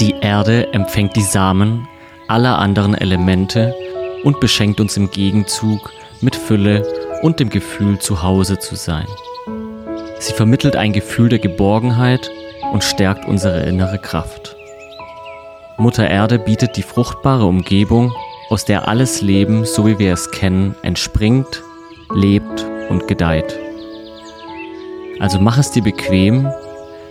Die Erde empfängt die Samen aller anderen Elemente und beschenkt uns im Gegenzug mit Fülle und dem Gefühl, zu Hause zu sein. Sie vermittelt ein Gefühl der Geborgenheit und stärkt unsere innere Kraft. Mutter Erde bietet die fruchtbare Umgebung, aus der alles Leben, so wie wir es kennen, entspringt, lebt und gedeiht. Also mach es dir bequem,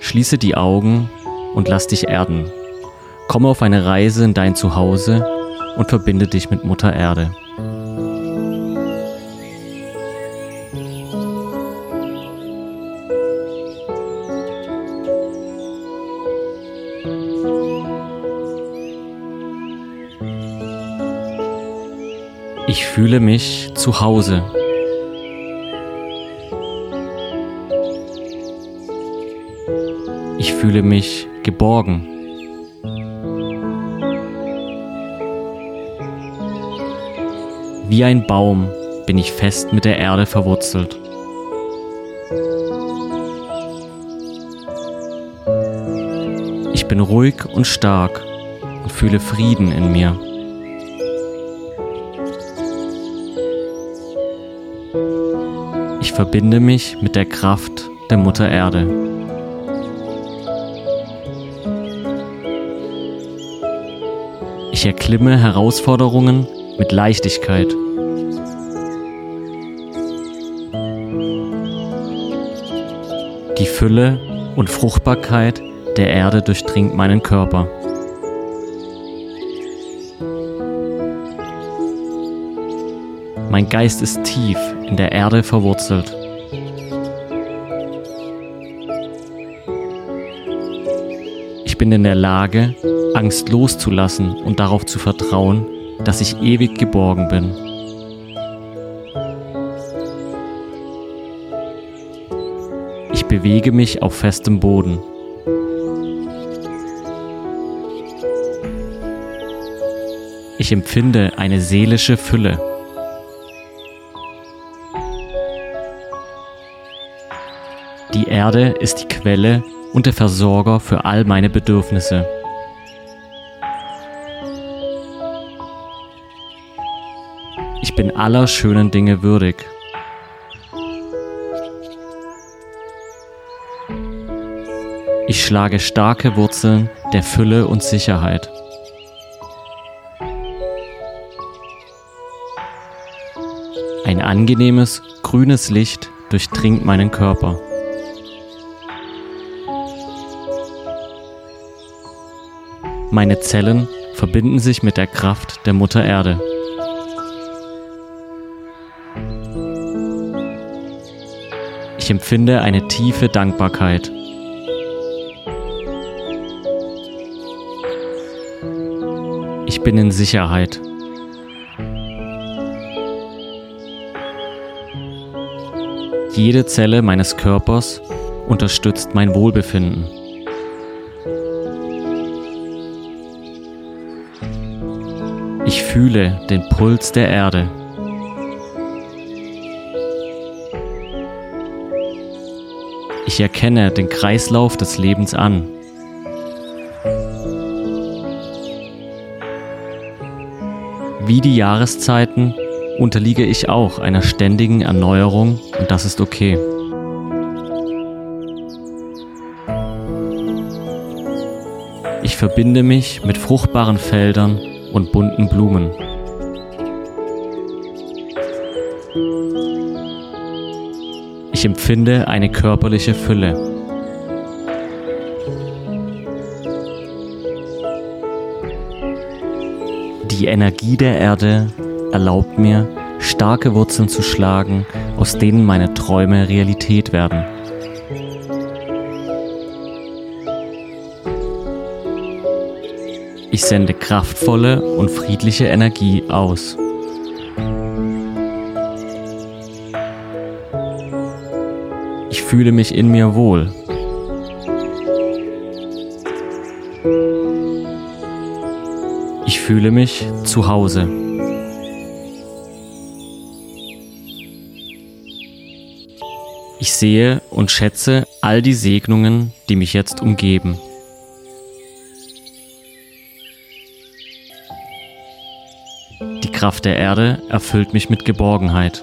schließe die Augen und lass dich erden. Komme auf eine Reise in dein Zuhause und verbinde dich mit Mutter Erde. Ich fühle mich zu Hause. Ich fühle mich geborgen. Wie ein Baum bin ich fest mit der Erde verwurzelt. Ich bin ruhig und stark und fühle Frieden in mir. Ich verbinde mich mit der Kraft der Mutter Erde. Ich erklimme Herausforderungen mit Leichtigkeit. Die Fülle und Fruchtbarkeit der Erde durchdringt meinen Körper. Mein Geist ist tief in der Erde verwurzelt. Ich bin in der Lage, Angst loszulassen und darauf zu vertrauen, dass ich ewig geborgen bin. Ich bewege mich auf festem Boden. Ich empfinde eine seelische Fülle. Die Erde ist die Quelle und der Versorger für all meine Bedürfnisse. Ich bin aller schönen Dinge würdig. Ich schlage starke Wurzeln der Fülle und Sicherheit. Ein angenehmes, grünes Licht durchdringt meinen Körper. Meine Zellen verbinden sich mit der Kraft der Mutter Erde. Ich empfinde eine tiefe Dankbarkeit. Ich bin in Sicherheit. Jede Zelle meines Körpers unterstützt mein Wohlbefinden. Ich fühle den Puls der Erde. Ich erkenne den Kreislauf des Lebens an. Wie die Jahreszeiten unterliege ich auch einer ständigen Erneuerung und das ist okay. Ich verbinde mich mit fruchtbaren Feldern und bunten Blumen. Ich empfinde eine körperliche Fülle. Die Energie der Erde erlaubt mir, starke Wurzeln zu schlagen, aus denen meine Träume Realität werden. Ich sende kraftvolle und friedliche Energie aus. fühle mich in mir wohl. Ich fühle mich zu Hause. Ich sehe und schätze all die Segnungen, die mich jetzt umgeben. Die Kraft der Erde erfüllt mich mit Geborgenheit.